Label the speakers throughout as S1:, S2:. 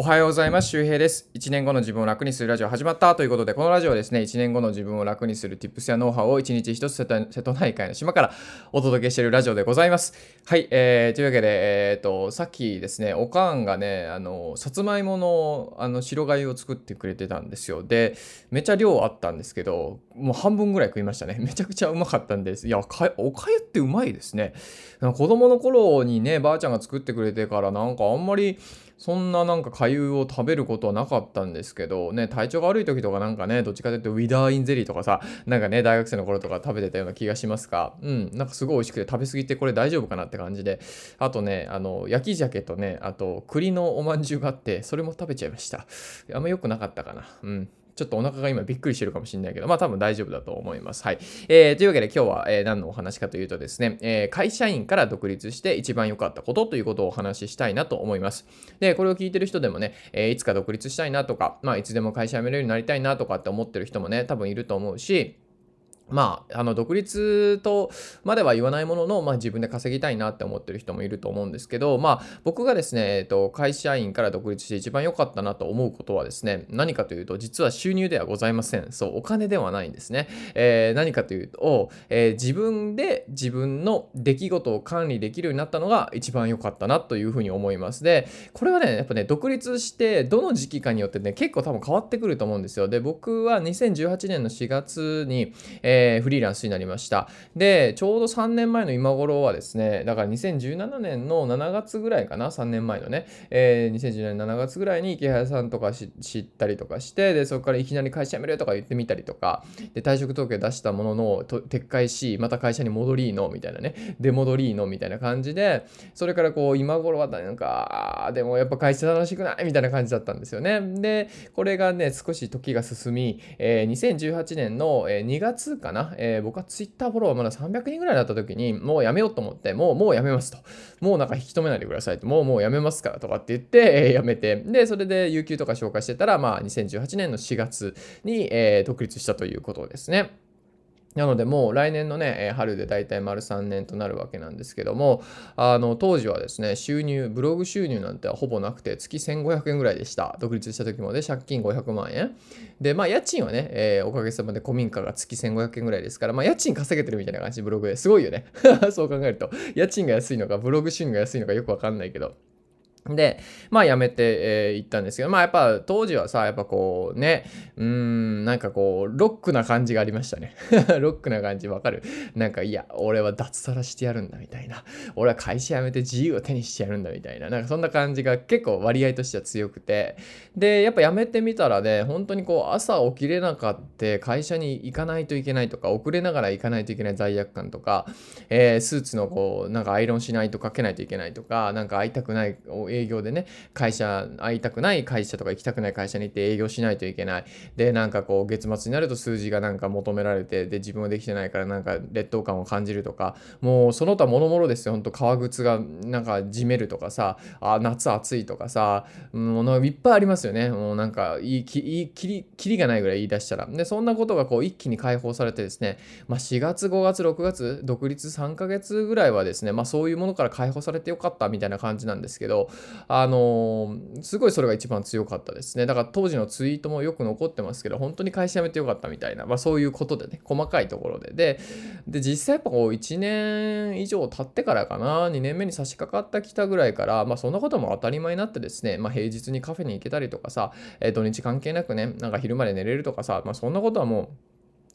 S1: おはようございます。周平です。1年後の自分を楽にするラジオ始まったということで、このラジオはですね、1年後の自分を楽にする Tips やノウハウを1日1つ瀬戸内海の島からお届けしているラジオでございます。はい、えー、というわけで、えっ、ー、と、さっきですね、おかんがね、あの、さつまいもの、あの、白粥を作ってくれてたんですよ。で、めちゃ量あったんですけど、もう半分ぐらい食いましたね。めちゃくちゃうまかったんです。いや、おかゆってうまいですね。子供の頃にね、ばあちゃんが作ってくれてから、なんかあんまり、そんななんか粥を食べることはなかったんですけど、ね、体調が悪い時とかなんかね、どっちかというとウィダーインゼリーとかさ、なんかね、大学生の頃とか食べてたような気がしますが、うん、なんかすごい美味しくて食べ過ぎてこれ大丈夫かなって感じで、あとね、あの、焼き鮭とね、あと栗のおまんじゅうがあって、それも食べちゃいました。あんま良くなかったかな。うん。ちょっとお腹が今びっくりしてるかもしれないけど、まあ多分大丈夫だと思います。はい。えー、というわけで今日は、えー、何のお話かというとですね、えー、会社員から独立して一番良かったことということをお話ししたいなと思います。で、これを聞いてる人でもね、え、いつか独立したいなとか、まあいつでも会社辞めるようになりたいなとかって思ってる人もね、多分いると思うし、まあ、あの独立とまでは言わないものの、まあ、自分で稼ぎたいなって思ってる人もいると思うんですけど、まあ、僕がですね、えっと、会社員から独立して一番良かったなと思うことはですね、何かというと、実は収入ではございません。そう、お金ではないんですね。えー、何かというと、えー、自分で自分の出来事を管理できるようになったのが一番良かったなというふうに思います。で、これはね、やっぱね、独立してどの時期かによってね、結構多分変わってくると思うんですよ。で、僕は2018年の4月に、えーえー、フリーランスになりました。で、ちょうど3年前の今頃はですね、だから2017年の7月ぐらいかな、3年前のね、えー、2017年7月ぐらいに池原さんとか知ったりとかして、で、そこからいきなり会社辞めるとか言ってみたりとか、で、退職届出したものの撤回し、また会社に戻りのみたいなね、出戻りのみたいな感じで、それからこう、今頃はなんか、でもやっぱ会社楽しくない？みたいな感じだったんですよね。で、これがね、少し時が進み、えー、2018年の2月かかな、えー、僕はツイッターフォロワーまだ300人ぐらいだった時に、もうやめようと思って、もう、もうやめますと。もうなんか引き止めないでくださいと。もう、もうやめますからとかって言って、えー、やめて、で、それで有給とか紹介してたら、まあ、2018年の4月に、えー、独立したということですね。なのでもう来年のね、春で大体丸3年となるわけなんですけども、あの当時はですね、収入、ブログ収入なんてほぼなくて、月1500円ぐらいでした。独立した時もで、借金500万円。で、まあ家賃はね、えー、おかげさまで古民家が月1500円ぐらいですから、まあ家賃稼げてるみたいな感じ、ブログですごいよね。そう考えると、家賃が安いのか、ブログ収入が安いのかよくわかんないけど。で、まあ辞めて、えー、行ったんですけど、まあやっぱ当時はさ、やっぱこうね、うーん、なんかこう、ロックな感じがありましたね。ロックな感じわかるなんかいや、俺は脱サラしてやるんだみたいな。俺は会社辞めて自由を手にしてやるんだみたいな。なんかそんな感じが結構割合としては強くて。で、やっぱ辞めてみたらね、本当にこう朝起きれなかった会社に行かないといけないとか、遅れながら行かないといけない罪悪感とか、えー、スーツのこう、なんかアイロンしないとかけないといけないとか、なんか会いたくない営業でね、会社、会いたくない会社とか行きたくない会社に行って営業しないといけない。で、なんかこう、月末になると数字がなんか求められて、で、自分はできてないからなんか劣等感を感じるとか、もうその他もろもろですよ。ほんと革靴がなんかじめるとかさ、あ、夏暑いとかさ、ものいっぱいありますよね。もうなんか、いい、いい、きり、きりがないぐらい言い出したら。で、そんなことがこう、一気に解放されてですね、まあ、4月、5月、6月、独立3ヶ月ぐらいはですね、まあ、そういうものから解放されてよかったみたいな感じなんですけど、あのすごいそれが一番強かったですね。だから当時のツイートもよく残ってますけど、本当に会社辞めてよかったみたいな、まあそういうことでね、細かいところで。で、で実際やっぱこう1年以上経ってからかな、2年目に差し掛かったきたぐらいから、まあそんなことも当たり前になってですね、まあ平日にカフェに行けたりとかさ、え、土日関係なくね、なんか昼まで寝れるとかさ、まあそんなことはもう、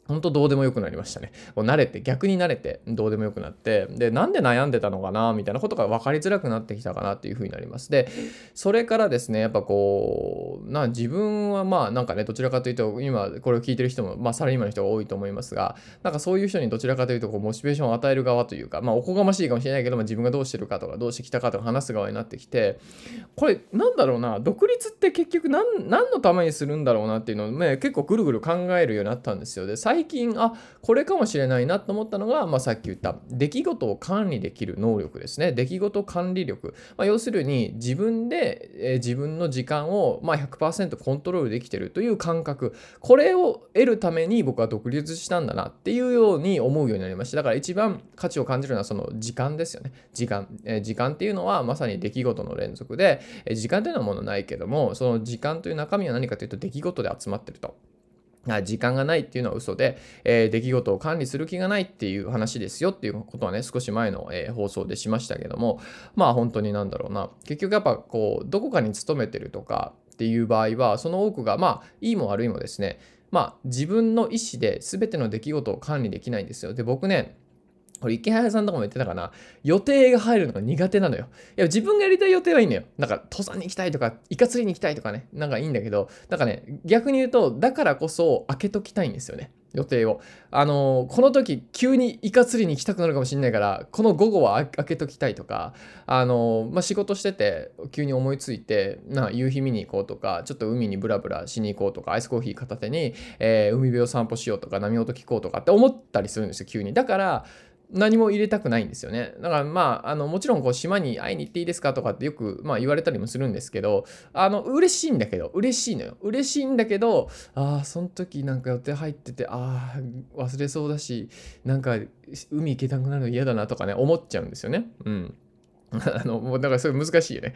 S1: 本当どうでもよくなりましたね。こう慣れて、逆に慣れて、どうでもよくなって、で、なんで悩んでたのかな、みたいなことが分かりづらくなってきたかなっていうふうになります。で、それからですね、やっぱこう、な、自分はまあ、なんかね、どちらかというと、今、これを聞いてる人も、まあ、サラリーマンの人が多いと思いますが、なんかそういう人にどちらかというと、こう、モチベーションを与える側というか、まあ、おこがましいかもしれないけど、まあ、自分がどうしてるかとか、どうしてきたかとか話す側になってきて、これ、なんだろうな、独立って結局何、何のためにするんだろうなっていうのをね、結構ぐるぐる考えるようになったんですよ。で、最最近あこれかもしれないなと思ったのが、まあ、さっき言った出来事を管理できる能力ですね。出来事管理力、まあ、要するに自分で、え、自分の時間を、ま、100%コントロールできてるという感覚。これを得るために僕は独立したんだなっていうように思うようになりました。だから一番価値を感じるのはその時間ですよね。時間、え、時間っていうのはまさに出来事の連続で、え、時間というのはものないけどもその時間という中身は何かというと出来事で集まってると。時間がないっていうのは嘘で、えー、出来事を管理する気がないっていう話ですよっていうことはね、少し前の、えー、放送でしましたけども、まあ本当になんだろうな、結局やっぱこう、どこかに勤めてるとかっていう場合は、その多くが、まあ、いいも悪いもですね、まあ自分の意思で全ての出来事を管理できないんですよ。で、僕ね、これ池原さんとかも言ってたかな予定が入るのが苦手なのよ。いや自分がやりたい予定はいいのよ。なんか登山に行きたいとかイカ釣りに行きたいとかねなんかいいんだけどなんかね逆に言うとだからこそ開けときたいんですよね。予定を。あのー、この時急にイカ釣りに行きたくなるかもしれないからこの午後は開けときたいとか、あのー、まあ、仕事してて急に思いついてな夕日見に行こうとかちょっと海にブラブラしに行こうとかアイスコーヒー片手に、えー、海辺を散歩しようとか波音聞こうとかって思ったりするんですよ急に。だから何も入れたくないんですよね。だからまあ、あのもちろんこう島に会いに行っていいですかとかってよく、まあ、言われたりもするんですけど、あの嬉しいんだけど、嬉しいのよ。嬉しいんだけど、ああ、その時なんか予定入ってて、ああ、忘れそうだし、なんか海行けたくなるの嫌だなとかね、思っちゃうんですよね。うん。あの、もうだからそれ難しいよね。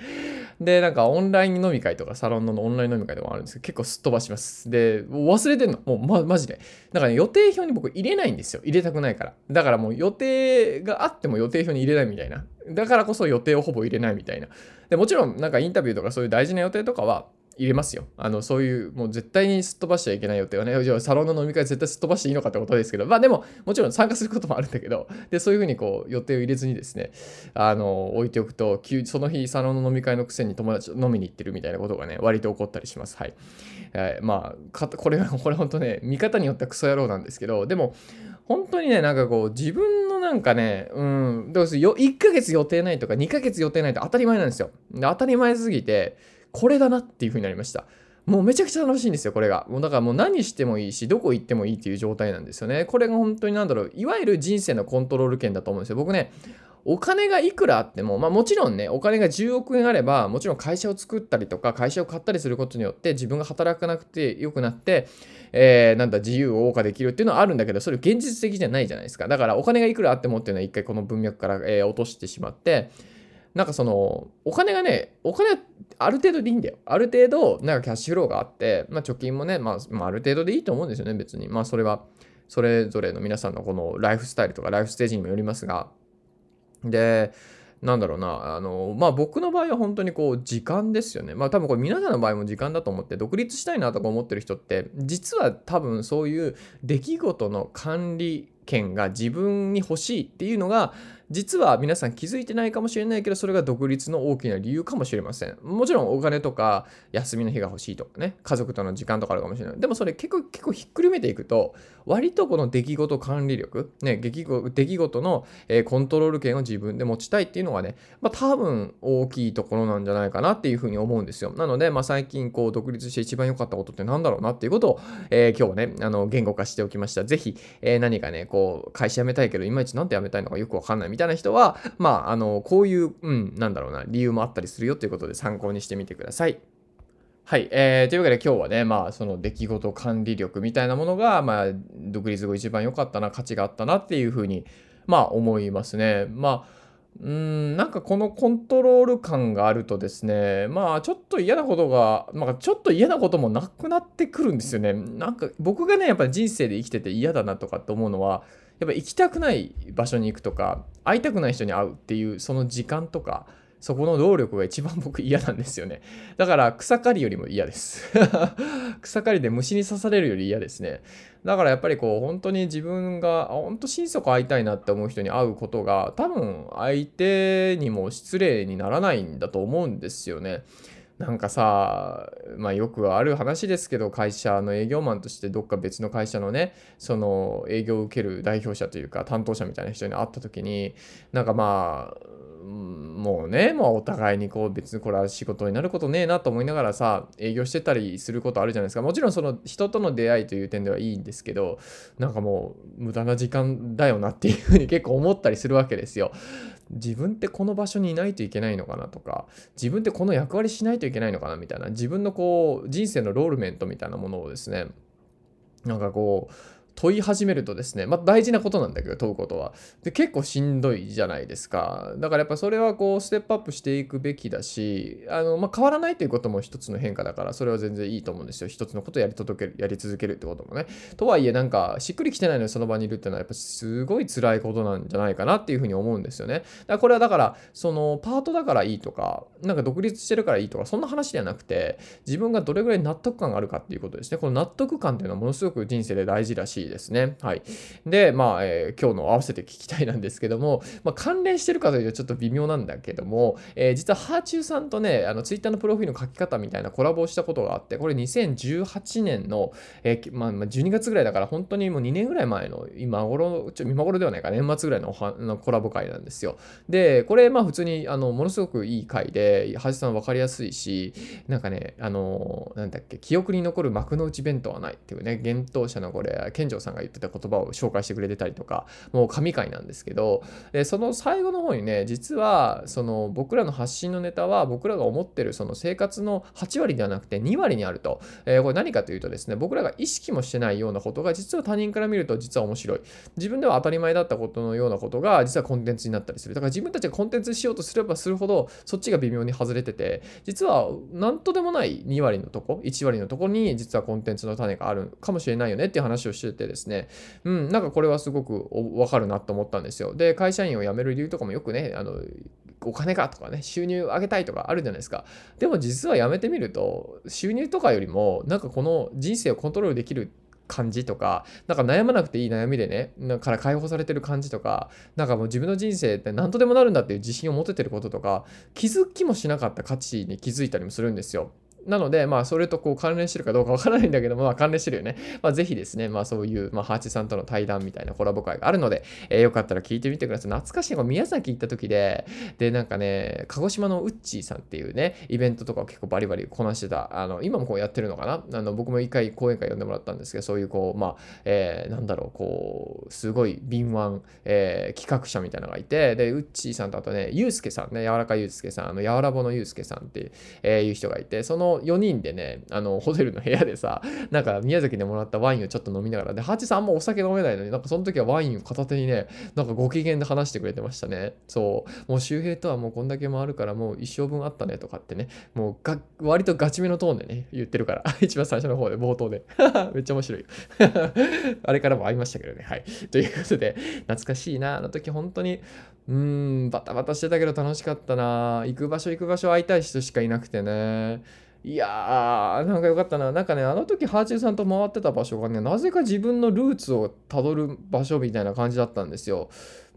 S1: で、なんかオンライン飲み会とかサロンのオンライン飲み会とかもあるんですけど、結構すっ飛ばします。で、忘れてんの。もうま、マジで。だからね、予定表に僕入れないんですよ。入れたくないから。だからもう予定があっても予定表に入れないみたいな。だからこそ予定をほぼ入れないみたいな。で、もちろんなんかインタビューとかそういう大事な予定とかは、入れますよ。あの、そういう、もう絶対にすっ飛ばしちゃいけない予定はね、じゃあサロンの飲み会絶対すっ飛ばしていいのかってことですけど、まあでも、もちろん参加することもあるんだけど、で、そういうふうにこう、予定を入れずにですね、あの、置いておくと、その日、サロンの飲み会のくせに友達と飲みに行ってるみたいなことがね、割と起こったりします。はい。えー、まあ、これは、これ本当ね、見方によってはクソ野郎なんですけど、でも、本当にね、なんかこう、自分のなんかね、うん、どうすよ1ヶ月予定ないとか2ヶ月予定ないと当たり前なんですよ。で当たり前すぎて、これだなっていう風になりました。もうめちゃくちゃ楽しいんですよ、これが。もうだからもう何してもいいし、どこ行ってもいいっていう状態なんですよね。これが本当になんだろう、いわゆる人生のコントロール権だと思うんですよ。僕ね、お金がいくらあっても、まあもちろんね、お金が10億円あれば、もちろん会社を作ったりとか、会社を買ったりすることによって、自分が働かなくて良くなって、えー、なんだ、自由を謳歌できるっていうのはあるんだけど、それ現実的じゃないじゃないですか。だからお金がいくらあってもっていうのは一回この文脈から、えー、落としてしまって、なんかその、お金がね、お金ある程度でいいんだよ。ある程度、なんかキャッシュフローがあって、まあ貯金もね、あ、まあ、ある程度でいいと思うんですよね、別に。まあそれは、それぞれの皆さんのこのライフスタイルとかライフステージにもよりますが、で、なんだろうな、あの、まあ僕の場合は本当にこう時間ですよね。まあ多分これ皆さんの場合も時間だと思って独立したいなとか思ってる人って、実は多分そういう出来事の管理権が自分に欲しいっていうのが実は皆さん気づいてないかもしれないけどそれが独立の大きな理由かもしれません。もちろんお金とか休みの日が欲しいとかね家族との時間とかあるかもしれない。でもそれ結構結構ひっくるめていくと割とこの出来事管理力ね出来事の、え、コントロール権を自分で持ちたいっていうのがねまあ多分大きいところなんじゃないかなっていうふうに思うんですよ。なのでまあ最近こう独立して一番良かったことってなんだろうなっていうことを、えー、今日ねあの言語化しておきました。ぜひ、えー、何かねこう会社辞めたいけどいまいちなんで辞めたいのかよくわかんないみたいな人はまあ、あの、こういう、うん、なんだろうな、理由もあったりするよということで参考にしてみてください。はい、えー、というわけで今日はね、まあ、その出来事管理力みたいなものが、まあ、独立後一番良かったな、価値があったなっていうふうに、まあ、思いますね。まあ、うん、なんかこのコントロール感があるとですね、まあちょっと嫌なことが、まあちょっと嫌なこともなくなってくるんですよね。なんか僕がね、やっぱり人生で生きてて嫌だなとかって思うのは、やっぱ行きたくない場所に行くとか会いたくない人に会うっていうその時間とかそこの労力が一番僕嫌なんですよね。だから草刈りよりも嫌です。草刈りで虫に刺されるより嫌ですね。だからやっぱりこう本当に自分が本当心底会いたいなって思う人に会うことが多分相手にも失礼にならないんだと思うんですよね。なんかさ、まあよくある話ですけど、会社の営業マンとしてどっか別の会社のね、その営業を受ける代表者というか担当者みたいな人に会った時に、なんかまあ、もうね、もうお互いにこう別にこれは仕事になることねえなと思いながらさ、営業してたりすることあるじゃないですか。もちろんその人との出会いという点ではいいんですけど、なんかもう無駄な時間だよなっていうふうに結構思ったりするわけですよ。自分ってこの場所にいないといけないのかなとか、自分ってこの役割しないといけないのかなみたいな、自分のこう人生のロールメントみたいなものをですね、なんかこう、問い始めるとですね、まあ、大事なことなんだけど問うことは。で結構しんどいじゃないですか。だからやっぱそれはこうステップアップしていくべきだしあの、まあ、変わらないということも一つの変化だからそれは全然いいと思うんですよ。一つのことをやり届けるやり続けるってこともね。とはいえなんかしっくりきてないのにその場にいるっていうのはやっぱすごい辛いことなんじゃないかなっていうふうに思うんですよね。だからこれはだからそのパートだからいいとかなんか独立してるからいいとかそんな話ではなくて自分がどれぐらい納得感があるかっていうことですね。この納得感っていうのはものすごく人生で大事らしですねはいで、まあ、えー、今日の合わせて聞きたいなんですけども、まあ、関連してるかというとちょっと微妙なんだけども、えー、実はハーチューさんとね、あのツイッターのプロフィールの書き方みたいなコラボをしたことがあって、これ2018年の、えー、まあ、12月ぐらいだから本当にもう2年ぐらい前の今頃、ちょ今頃ではないか、年末ぐらいのはのコラボ会なんですよ。で、これまあ普通にあのものすごくいい回で、ハーチさん分かりやすいし、なんかね、あのなんだっけ、記憶に残る幕の内弁当はないっていうね、幻冬者のこれ、健城さんが言ってた言葉を紹介してくれてたりとか、もう神回なんですけど、でその最後の方にね、実はその僕らの発信のネタは僕らが思ってるその生活の8割ではなくて2割にあると。えー、これ何かというとですね、僕らが意識もしてないようなことが実は他人から見ると実は面白い。自分では当たり前だったことのようなことが実はコンテンツになったりする。だから自分たちがコンテンツしようとすればするほどそっちが微妙に外れてて、実は何とでもない2割のとこ、1割のとこに実はコンテンツの種があるかもしれないよねっていう話をしててですね、うん、なんかこれはすごくわかるなと思ったんですよ。で、会社員を辞める理由とかもよくね、あの、お金かとかね、収入上げたいとかあるじゃないですか。でも実は辞めてみると、収入とかよりも、なんかこの人生をコントロールできる感じとか、なんか悩まなくていい悩みでね、だから解放されてる感じとか、なんかもう自分の人生って何とでもなるんだっていう自信を持ててることとか、気づきもしなかった価値に気づいたりもするんですよ。なので、まあ、それとこう関連してるかどうかわからないんだけども、まあ、関連してるよね。まあ、ぜひですね、まあ、そういう、まあ、ハーチさんとの対談みたいなコラボ会があるので、えー、よかったら聞いてみてください。懐かしい、宮崎行った時で、で、なんかね、鹿児島のウッチーさんっていうね、イベントとかを結構バリバリこなしてた、あの、今もこうやってるのかな？あの、僕も一回講演会呼んでもらったんですけど、そういうこう、まあ、えー、なんだろう、こう、すごい敏腕、えー、企画者みたいなのがいて、で、ウッチーさんとあとね、ユうスケさんね、柔らかユうスケさん、あの、柔らぼのユうスケさんっていう、えー、いう人がいて、その4人でね、あの、ホテルの部屋でさ、なんか宮崎でもらったワインをちょっと飲みながら、で、ハチさんあんまお酒飲めないのに、なんかその時はワインを片手にね、なんかご機嫌で話してくれてましたね。そう。もう周平とはもうこんだけ回るから、もう一生分あったねとかってね、もうが割とガチめのトーンでね、言ってるから、一番最初の方で、冒頭で。めっちゃ面白い。あれからも会いましたけどね。はい。ということで、懐かしいな。あの時本当に、うん、バタバタしてたけど楽しかったな。行く場所行く場所会いたい人しかいなくてね。いやー、なんかよかったな。なんかね、あの時、ハーチューさんと回ってた場所がね、なぜか自分のルーツをたどる場所みたいな感じだったんですよ。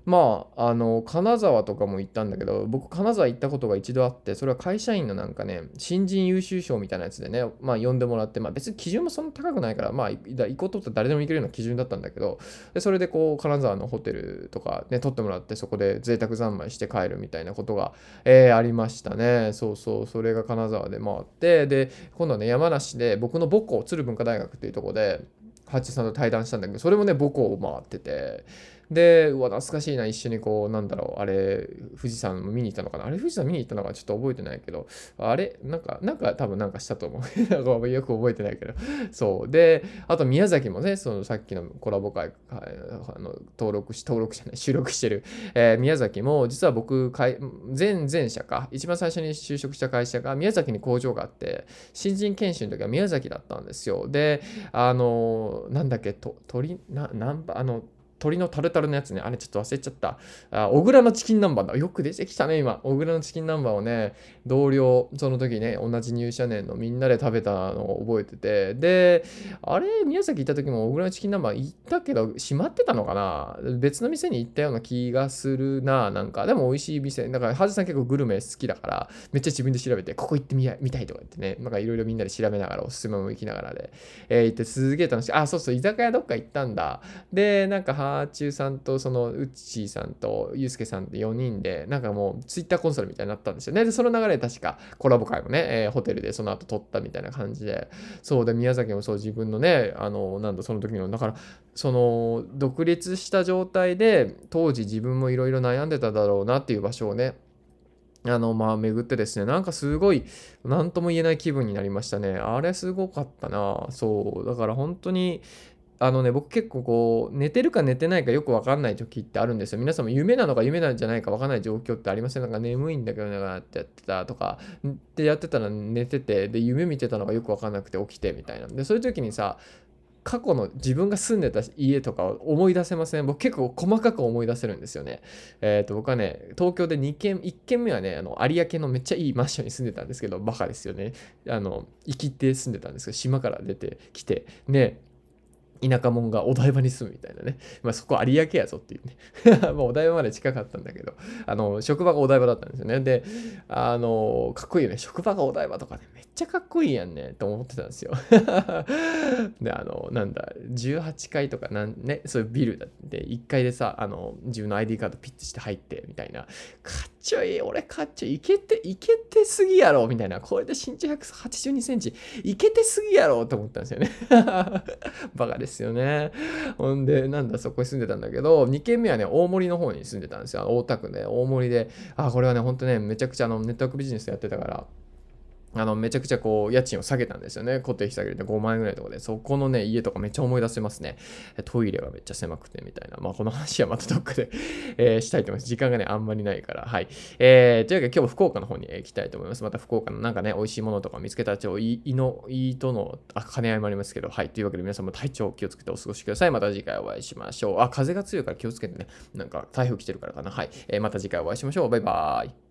S1: まあ、あの、金沢とかも行ったんだけど、僕、金沢行ったことが一度あって、それは会社員のなんかね、新人優秀賞みたいなやつでね、まあ、呼んでもらって、まあ、別に基準もそんな高くないから、まあ、行こうとって誰でも行けるような基準だったんだけど、でそれでこう、金沢のホテルとかね、取ってもらって、そこで贅沢三昧して帰るみたいなことが、えー、ありましたね。そうそう、それが金沢で回って、で、今度はね、山梨で、僕の母校、鶴文化大学っていうところで、ハッチさんと対談したんだけど、それもね、母校を回ってて、で、うわ、懐かしいな、一緒にこう、なんだろう、あれ、富士山見に行ったのかな？あれ、富士山見に行ったのかちょっと覚えてないけど、あれ、なんか、なんか多分なんかしたと思う。よく覚えてないけど。そう。で、あと宮崎もね、そのさっきのコラボ会、あの登録し、登録じゃない、収録してる、えー、宮崎も、実は僕、前前社か、一番最初に就職した会社が宮崎に工場があって、新人研修の時は宮崎だったんですよ。で、あの、なんだっけ、と鳥、な、なんあの、鶏のタルタルのやつね。あれちょっと忘れちゃった。あ、小倉のチキン南蛮だ。よく出てきたね、今。小倉のチキン南蛮をね、同僚、その時ね、同じ入社年のみんなで食べたのを覚えてて、で、あれ、宮崎行った時も小倉のチキン南蛮行ったけど、閉まってたのかな？別の店に行ったような気がするな、なんか。でも美味しい店。だから、はずさん結構グルメ好きだから、めっちゃ自分で調べて、ここ行ってみたいとか言ってね、なんかいろいろみんなで調べながら、おすすめも行きながらで、えー、行ってすげえ楽しい。あ、そうそう、居酒屋どっか行ったんだ。で、なんか、ハーチューさんと、その、うっちーさんと、ゆうすけさんって4人で、なんかもう、ツイッターコンソールみたいになったんですよね。で、その流れで確か、コラボ会もね、えー、ホテルでその後撮ったみたいな感じで、そうで、宮崎もそう、自分のね、あの、なんだ、その時の、だから、その、独立した状態で、当時自分もいろいろ悩んでただろうなっていう場所をね、あの、まあ、巡ってですね、なんかすごい、なんとも言えない気分になりましたね。あれすごかったな。そう。だから本当に、あのね、僕結構こう、寝てるか寝てないかよくわかんない時ってあるんですよ。皆さんも夢なのか夢なんじゃないかわかんない状況ってありませんなんか眠いんだけどなってやってたとか、でやってたら寝てて、で、夢見てたのがよくわかんなくて起きてみたいな。で、そういう時にさ、過去の自分が住んでた家とかを思い出せません僕結構細かく思い出せるんですよね。えっ、ー、と、僕はね、東京で2軒、1軒目はね、あの、有明のめっちゃいいマンションに住んでたんですけど、バカですよね。あの、生きて住んでたんですけど、島から出てきて、ね、田舎者がお台場に住むみたいなね。まあそこ有明やぞっていうね。まあお台場まで近かったんだけど、あの、職場がお台場だったんですよね。で、あの、かっこいいよね。職場がお台場とかね、めっちゃかっこいいやんね、と思ってたんですよ。で、あの、なんだ、18階とかなんね、そういうビルだって、1階でさ、あの、自分の ID カードピッてして入って、みたいな。かっちょいい、俺かっちょいい、いけて、いけてすぎやろ、みたいな。これで身長182センチ、いけてすぎやろ、と思ったんですよね。バカです。よね。ほんで、なんだ、そこに住んでたんだけど、2軒目はね、大森の方に住んでたんですよ。大田区で、大森で、あ、これはね、ほんとね、めちゃくちゃあのネットワークビジネスやってたから、あの、めちゃくちゃこう、家賃を下げたんですよね。固定費下げて5万円ぐらいとかで、そこのね、家とかめっちゃ思い出せますね。トイレがめっちゃ狭くてみたいな。まあ、この話はまたどっかでえー、したいと思います。時間がね、あんまりないから。はい。えー、というわけで今日も福岡の方に行きたいと思います。また福岡のなんかね、美味しいものとか見つけたら、ちょ、い、いの、いいとの、あ、兼ね合いもありますけど、はい。というわけで皆さんも体調気をつけてお過ごしください。また次回お会いしましょう。あ、風が強いから気をつけてね。なんか台風来てるからかな。はい。えー、また次回お会いしましょう。バイバーイ。